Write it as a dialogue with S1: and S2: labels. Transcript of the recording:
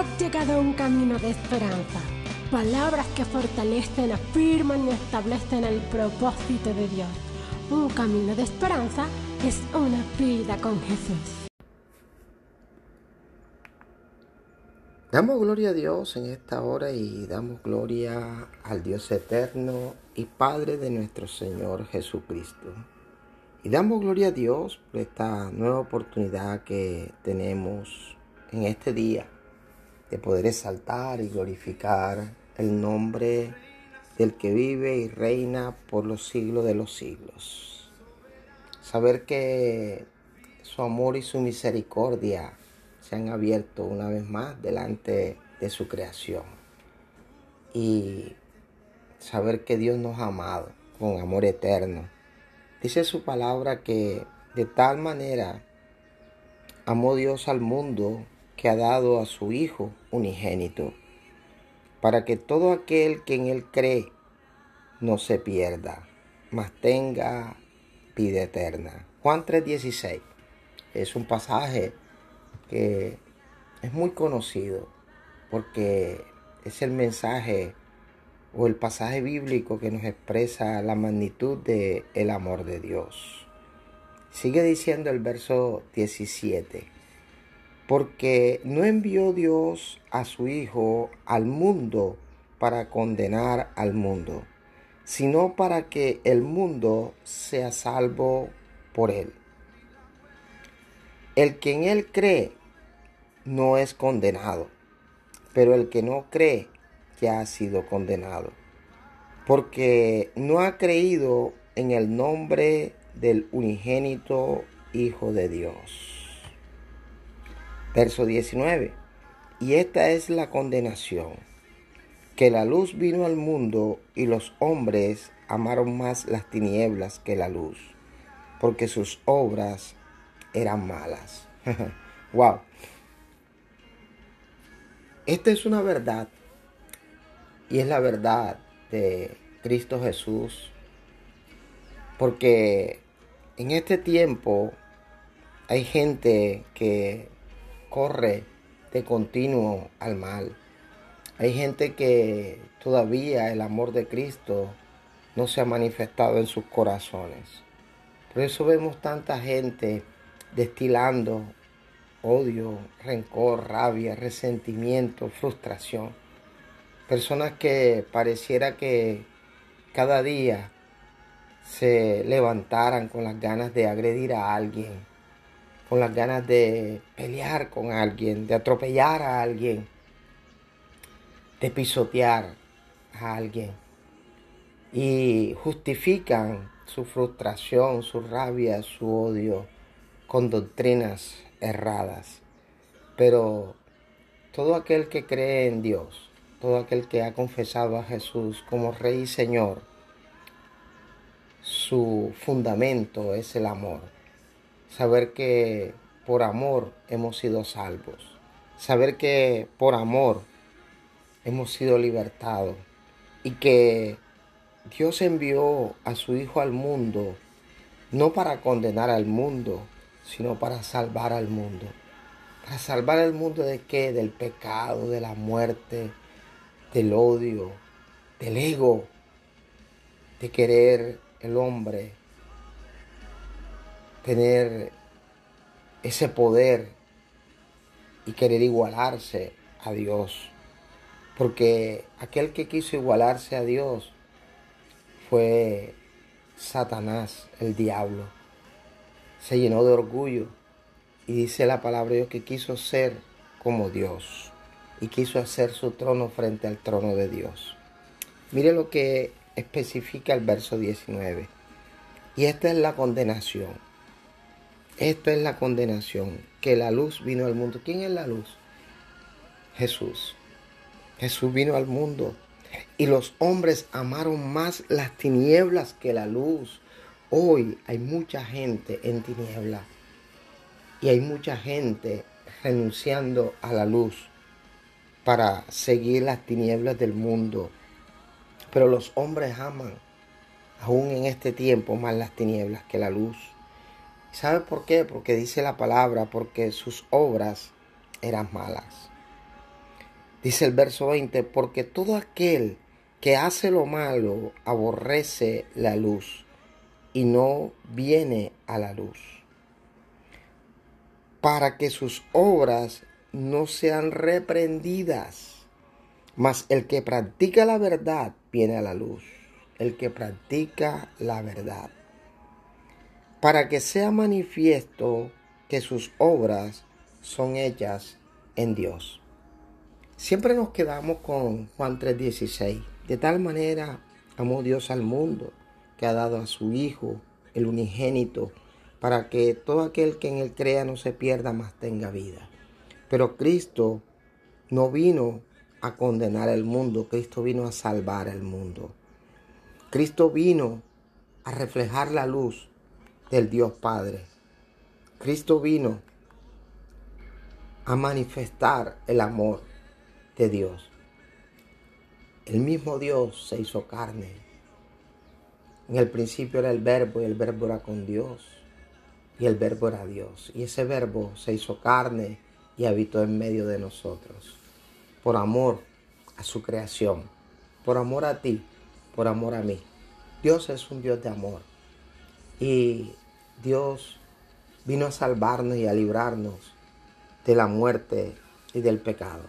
S1: has llegado a un camino de esperanza. Palabras que fortalecen, afirman y establecen el propósito de Dios. Un camino de esperanza es una vida con Jesús.
S2: Damos gloria a Dios en esta hora y damos gloria al Dios eterno y Padre de nuestro Señor Jesucristo. Y damos gloria a Dios por esta nueva oportunidad que tenemos en este día de poder exaltar y glorificar el nombre del que vive y reina por los siglos de los siglos. Saber que su amor y su misericordia se han abierto una vez más delante de su creación. Y saber que Dios nos ha amado con amor eterno Dice su palabra que de tal manera amó Dios al mundo que ha dado a su Hijo unigénito, para que todo aquel que en Él cree no se pierda, mas tenga vida eterna. Juan 3:16 es un pasaje que es muy conocido porque es el mensaje o el pasaje bíblico que nos expresa la magnitud del el amor de Dios. Sigue diciendo el verso 17, porque no envió Dios a su Hijo al mundo para condenar al mundo, sino para que el mundo sea salvo por él. El que en él cree no es condenado, pero el que no cree ya ha sido condenado, porque no ha creído en el nombre del unigénito Hijo de Dios. Verso 19. Y esta es la condenación, que la luz vino al mundo y los hombres amaron más las tinieblas que la luz, porque sus obras eran malas. wow. Esta es una verdad y es la verdad de Cristo Jesús. Porque en este tiempo hay gente que corre de continuo al mal. Hay gente que todavía el amor de Cristo no se ha manifestado en sus corazones. Por eso vemos tanta gente destilando odio, rencor, rabia, resentimiento, frustración. Personas que pareciera que cada día se levantaran con las ganas de agredir a alguien, con las ganas de pelear con alguien, de atropellar a alguien, de pisotear a alguien. Y justifican su frustración, su rabia, su odio con doctrinas erradas. Pero todo aquel que cree en Dios, todo aquel que ha confesado a Jesús como Rey y Señor, su fundamento es el amor. Saber que por amor hemos sido salvos. Saber que por amor hemos sido libertados. Y que Dios envió a su Hijo al mundo no para condenar al mundo, sino para salvar al mundo. Para salvar al mundo de qué? Del pecado, de la muerte, del odio, del ego, de querer el hombre tener ese poder y querer igualarse a Dios. Porque aquel que quiso igualarse a Dios fue Satanás, el diablo. Se llenó de orgullo y dice la palabra de Dios que quiso ser como Dios y quiso hacer su trono frente al trono de Dios. Mire lo que especifica el verso 19. Y esta es la condenación. Esto es la condenación, que la luz vino al mundo. ¿Quién es la luz? Jesús. Jesús vino al mundo y los hombres amaron más las tinieblas que la luz. Hoy hay mucha gente en tiniebla y hay mucha gente renunciando a la luz para seguir las tinieblas del mundo. Pero los hombres aman, aún en este tiempo, más las tinieblas que la luz. ¿Sabe por qué? Porque dice la palabra, porque sus obras eran malas. Dice el verso 20, porque todo aquel que hace lo malo aborrece la luz y no viene a la luz, para que sus obras no sean reprendidas. Mas el que practica la verdad viene a la luz, el que practica la verdad, para que sea manifiesto que sus obras son hechas en Dios. Siempre nos quedamos con Juan 3:16. De tal manera amó Dios al mundo que ha dado a su Hijo, el unigénito, para que todo aquel que en él crea no se pierda, mas tenga vida. Pero Cristo no vino a condenar el mundo, Cristo vino a salvar el mundo. Cristo vino a reflejar la luz del Dios Padre. Cristo vino a manifestar el amor de Dios. El mismo Dios se hizo carne. En el principio era el verbo y el verbo era con Dios. Y el verbo era Dios. Y ese verbo se hizo carne y habitó en medio de nosotros. Por amor a su creación. Por amor a ti. Por amor a mí. Dios es un Dios de amor. Y Dios vino a salvarnos y a librarnos de la muerte y del pecado.